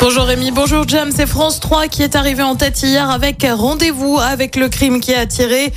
Bonjour Rémi, bonjour Jam, c'est France 3 qui est arrivé en tête hier avec Rendez-vous avec le crime qui a attiré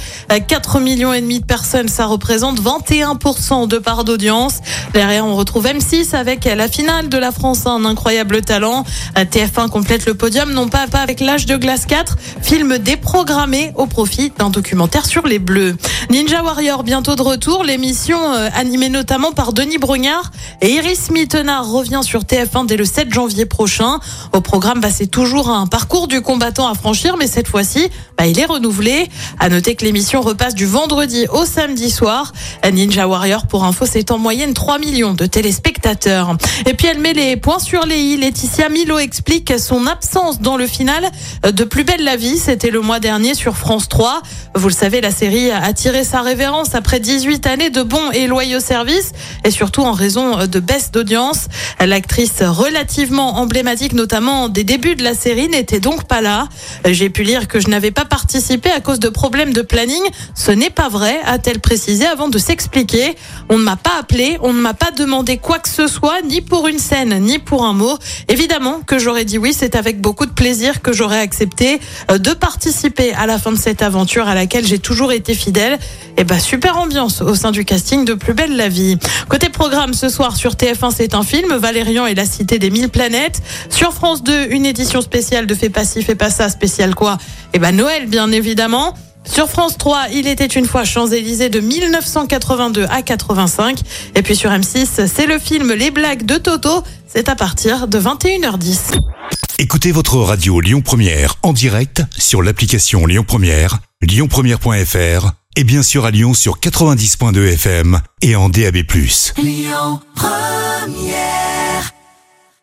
4 millions et demi de personnes. Ça représente 21% de part d'audience. Derrière, on retrouve M6 avec la finale de la France, un incroyable talent. TF1 complète le podium, non pas, pas avec l'âge de glace 4, film déprogrammé au profit d'un documentaire sur les Bleus. Ninja Warrior bientôt de retour, l'émission euh, animée notamment par Denis Brognard et Iris Mittenard revient sur TF1 dès le 7 janvier prochain. Au programme, bah, c'est toujours un parcours du combattant à franchir, mais cette fois-ci, il est renouvelé. À noter que l'émission repasse du vendredi au samedi soir. Ninja Warrior, pour info, c'est en moyenne 3 millions de téléspectateurs. Et puis elle met les points sur les i. Laetitia Milo explique son absence dans le final de Plus belle la vie. C'était le mois dernier sur France 3. Vous le savez, la série a tiré sa révérence après 18 années de bons et loyaux services et surtout en raison de baisse d'audience. L'actrice relativement emblématique notamment des débuts de la série, n'était donc pas là. J'ai pu lire que je n'avais pas participé à cause de problèmes de planning. Ce n'est pas vrai, a-t-elle précisé avant de s'expliquer. On ne m'a pas appelé, on ne m'a pas demandé quoi que ce soit, ni pour une scène, ni pour un mot. Évidemment que j'aurais dit oui, c'est avec beaucoup de plaisir que j'aurais accepté euh, de participer à la fin de cette aventure à laquelle j'ai toujours été fidèle. Et bah super ambiance au sein du casting de Plus belle la vie. Côté programme ce soir sur TF1, c'est un film Valérian et la cité des mille planètes. Sur France 2, une édition spéciale de Fais pas ci, fais pas ça, spécial quoi? Eh ben Noël bien évidemment. Sur France 3, il était une fois Champs-Élysées de 1982 à 85. Et puis sur M6, c'est le film Les blagues de Toto. C'est à partir de 21h10. Écoutez votre radio Lyon Première en direct sur l'application Lyon Première, lyonpremière.fr et bien sûr à Lyon sur 90.2 FM et en DAB+. Lyon